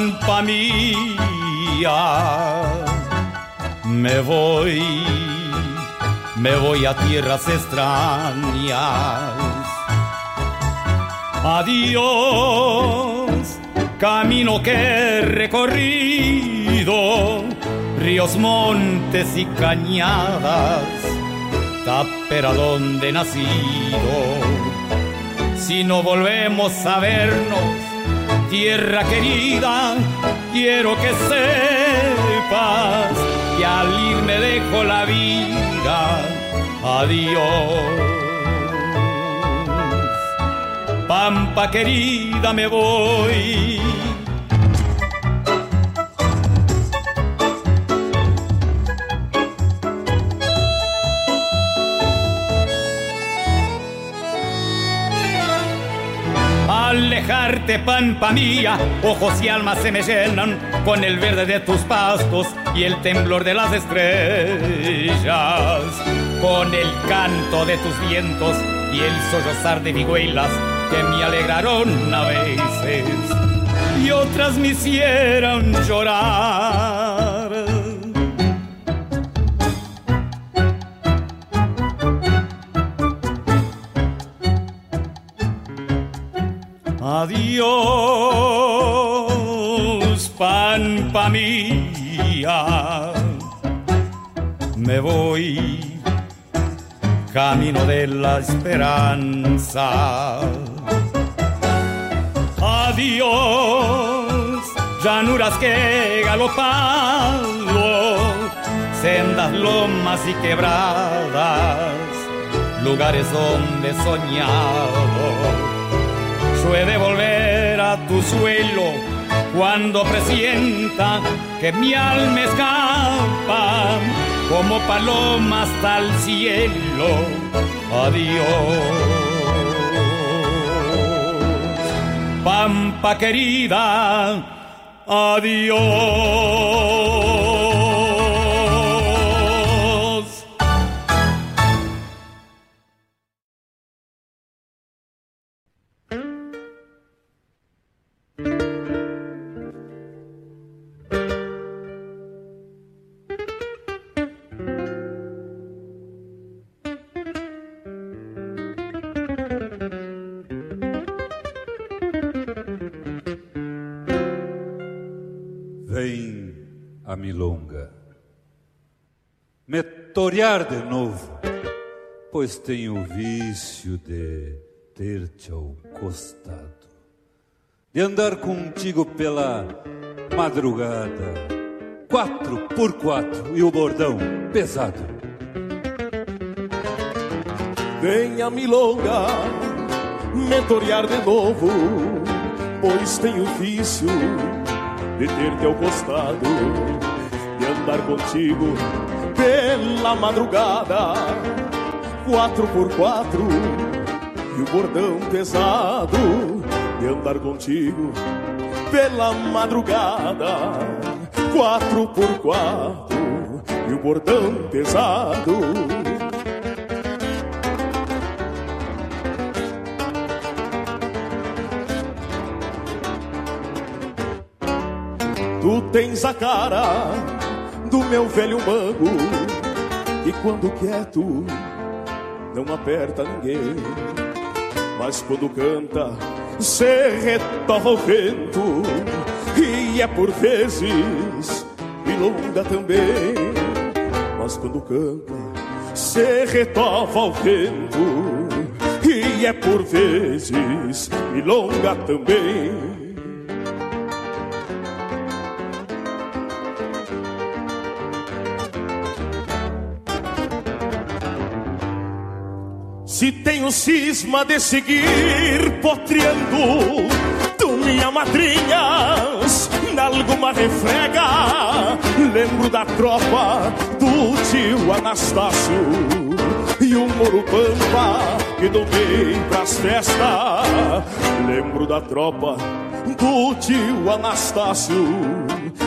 Pampa mía. Me voy, me voy a tierras extrañas. Adiós, camino que he recorrido, ríos, montes y cañadas, tapera donde he nacido si no volvemos a vernos, tierra querida, quiero que sepas que al ir me dejo la vida. Adiós. Pampa querida, me voy. Pampa mía, ojos y almas se me llenan con el verde de tus pastos y el temblor de las estrellas, con el canto de tus vientos y el sollozar de vihuelas que me alegraron a veces. Y otras me hicieron llorar. Adiós, pampa mía. Me voy camino de la esperanza. Adiós, llanuras que he galopado, sendas lomas y quebradas, lugares donde soñado. Yo he de volver a tu suelo cuando presienta que mi alma escapa como paloma hasta el cielo. Adiós. Pampa querida, adiós. Me torear de novo, pois tenho o vício de ter-te ao costado, de andar contigo pela madrugada, quatro por quatro e o bordão pesado. Venha milonga me torear de novo, pois tenho vício de ter-te ao costado, de andar contigo pela madrugada, quatro por quatro e o bordão pesado, de andar contigo pela madrugada, quatro por quatro e o bordão pesado. Tu tens a cara do meu velho mango. E quando quieto não aperta ninguém. Mas quando canta se retova o vento. E é por vezes milonga também. Mas quando canta se retova o vento. E é por vezes milonga também Se tenho cisma de seguir potreando Tu minha madrinhas Nalguma refrega Lembro da tropa do tio Anastácio E o Moro Pampa que domei pras festas. Lembro da tropa do tio Anastácio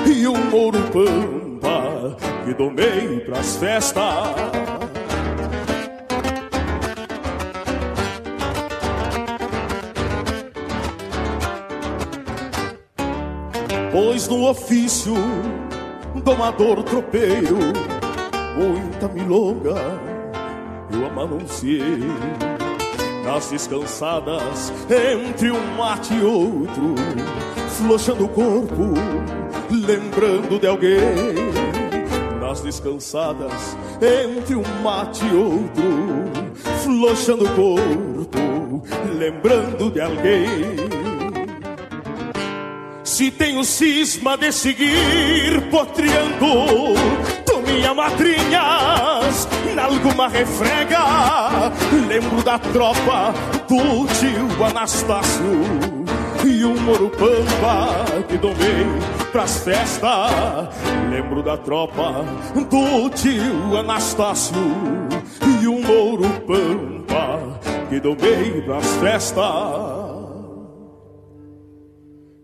E o Moro Pampa que domei pras festas Pois no ofício domador tropeiro Muita milonga eu amanunciei Nas descansadas entre um mate e outro Flochando o corpo, lembrando de alguém. Nas descansadas entre um mate e outro Flochando o corpo, lembrando de alguém se tenho cisma de seguir potreando Tu minha madrinhas Nalguma refrega Lembro da tropa do tio Anastácio E o Moro Pampa que domei pras festas. Lembro da tropa do tio Anastácio E o Moro Pampa que domei pras festas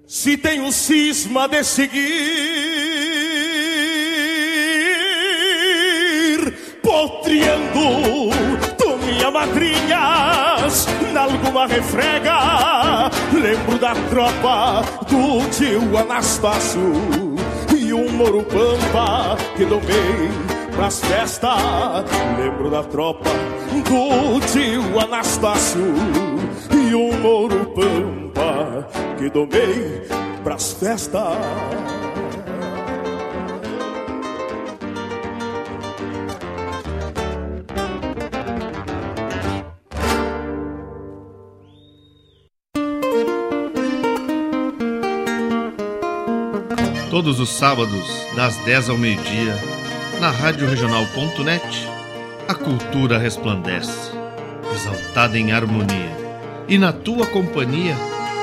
se tenho cisma de seguir potreando tu minha madrinhas nalguma refrega lembro da tropa do tio Anastácio e um Moro Pampa que domei pras festas. Lembro da tropa do tio Anastácio e um Moro Pampa que domei pras festas. Todos os sábados, das 10 ao meio-dia, na Rádio a cultura resplandece. exaltada em harmonia. E na tua companhia,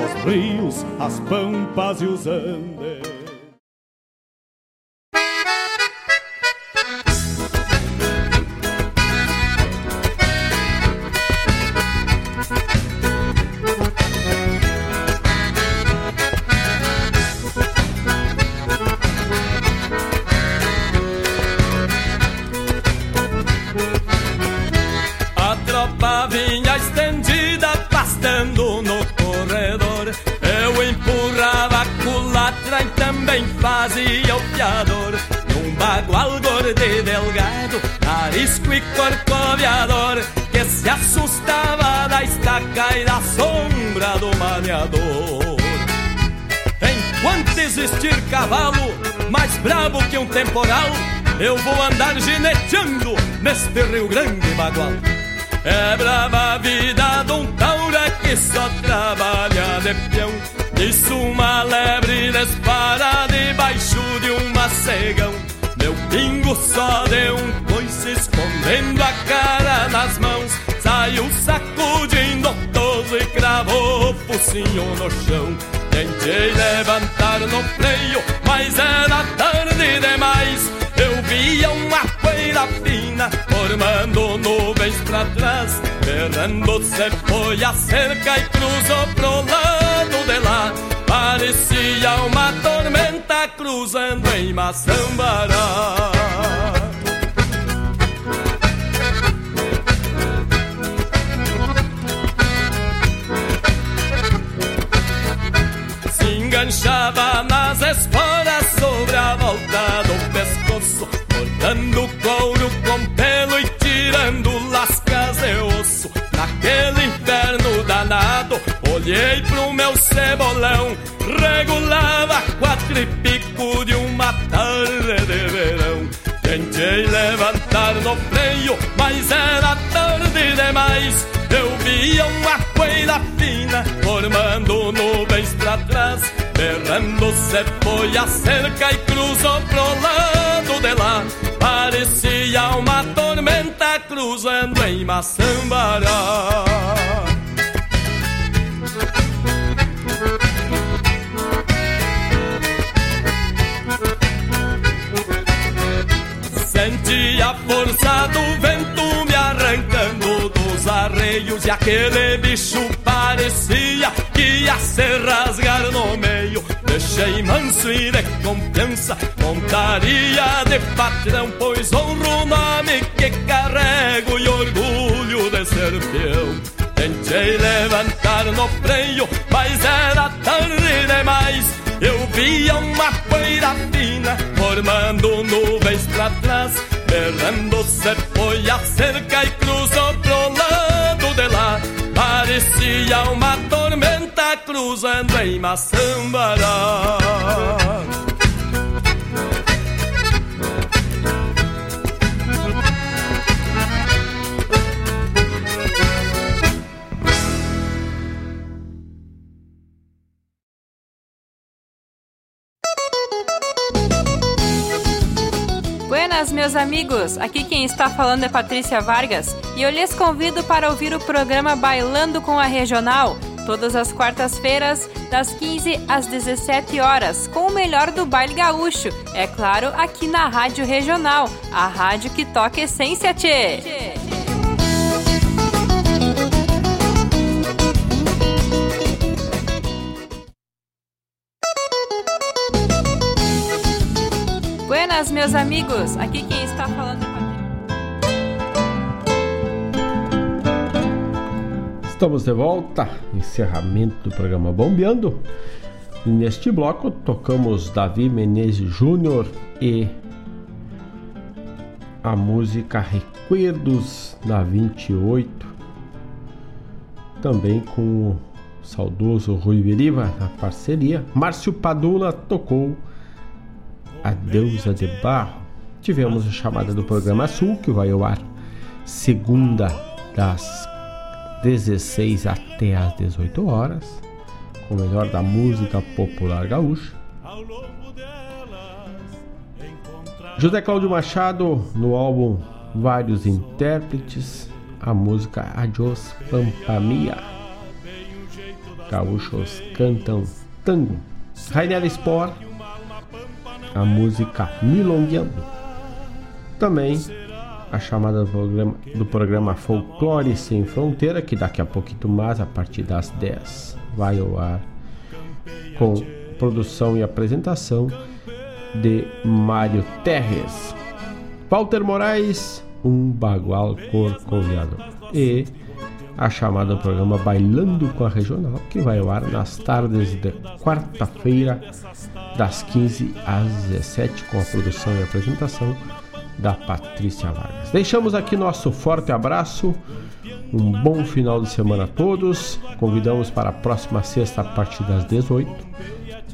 os rios, as pampas e os andes. Existir cavalo Mais bravo que um temporal Eu vou andar gineteando Neste Rio Grande bagual. É brava a vida de um taura que só trabalha de peão. Nisso uma lebre dispara debaixo de um macegão. Meu pingo só deu um coice escondendo a cara nas mãos. Saiu sacudindo toso e o focinho no chão. Tentei levantar no freio, mas era tarde demais. Eu via uma poeira fina formando nuvens pra trás. Berrando se foi a cerca e cruzou pro lado de lá. Parecia uma tormenta cruzando em Maçambará enganchava nas esporas sobre a volta do pescoço Cortando couro com pelo e tirando lascas de osso Naquele inferno danado Olhei pro meu cebolão Regulava quatro e pico de uma tarde de verão Tentei levantar no freio, mas era tarde demais Eu via uma poeira fina formando nuvens pra trás Berrando se foi a cerca e cruzou pro lado de lá. Parecia uma tormenta cruzando em Maçambará. Senti a força do vento me arrancando dos arreios E aquele bicho parecia que ia se rasgar no meio. Deixei manso e de confiança, montaria de patrão Pois honro o nome que carrego e orgulho de ser Tentei levantar no freio, mas era tarde demais. Eu via uma poeira fina formando nuvens pra trás. Berrando se foi a cerca e Maçambará Buenas, meus amigos! Aqui quem está falando é Patrícia Vargas e eu lhes convido para ouvir o programa Bailando com a Regional, todas as quartas-feiras, das 15 às 17 horas, com o melhor do baile gaúcho. É claro, aqui na Rádio Regional, a rádio que toca essência, tchê! tchê. Buenas, meus amigos! Aqui quem está falando Estamos de volta, encerramento do programa Bombeando. Neste bloco tocamos Davi Menezes Júnior e a música Recuerdos da 28 também com o saudoso Rui Veriva na parceria. Márcio Padula tocou A Deusa de Barro. Tivemos a chamada do programa Sul, que vai ao ar segunda das 16 até às 18 horas, com o melhor da música popular gaúcha. José Cláudio Machado no álbum Vários Intérpretes, a música Adios Pampamia. Gaúchos cantam tango. Rainer Sport, a música Milongueando. Também a chamada do programa, do programa Folclore Sem Fronteira, que daqui a pouquinho mais, a partir das 10, vai ao ar com produção e apresentação de Mário Terres. Walter Moraes, um bagual corcoviano. E a chamada do programa Bailando com a Regional, que vai ao ar nas tardes de quarta-feira, das 15 às 17, com a produção e apresentação da Patrícia Vargas. Deixamos aqui nosso forte abraço, um bom final de semana a todos. Convidamos para a próxima sexta, a partir das 18,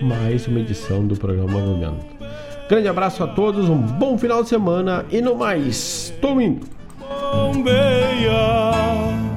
mais uma edição do programa Momento. Grande abraço a todos, um bom final de semana e no mais, tô indo. Bombeia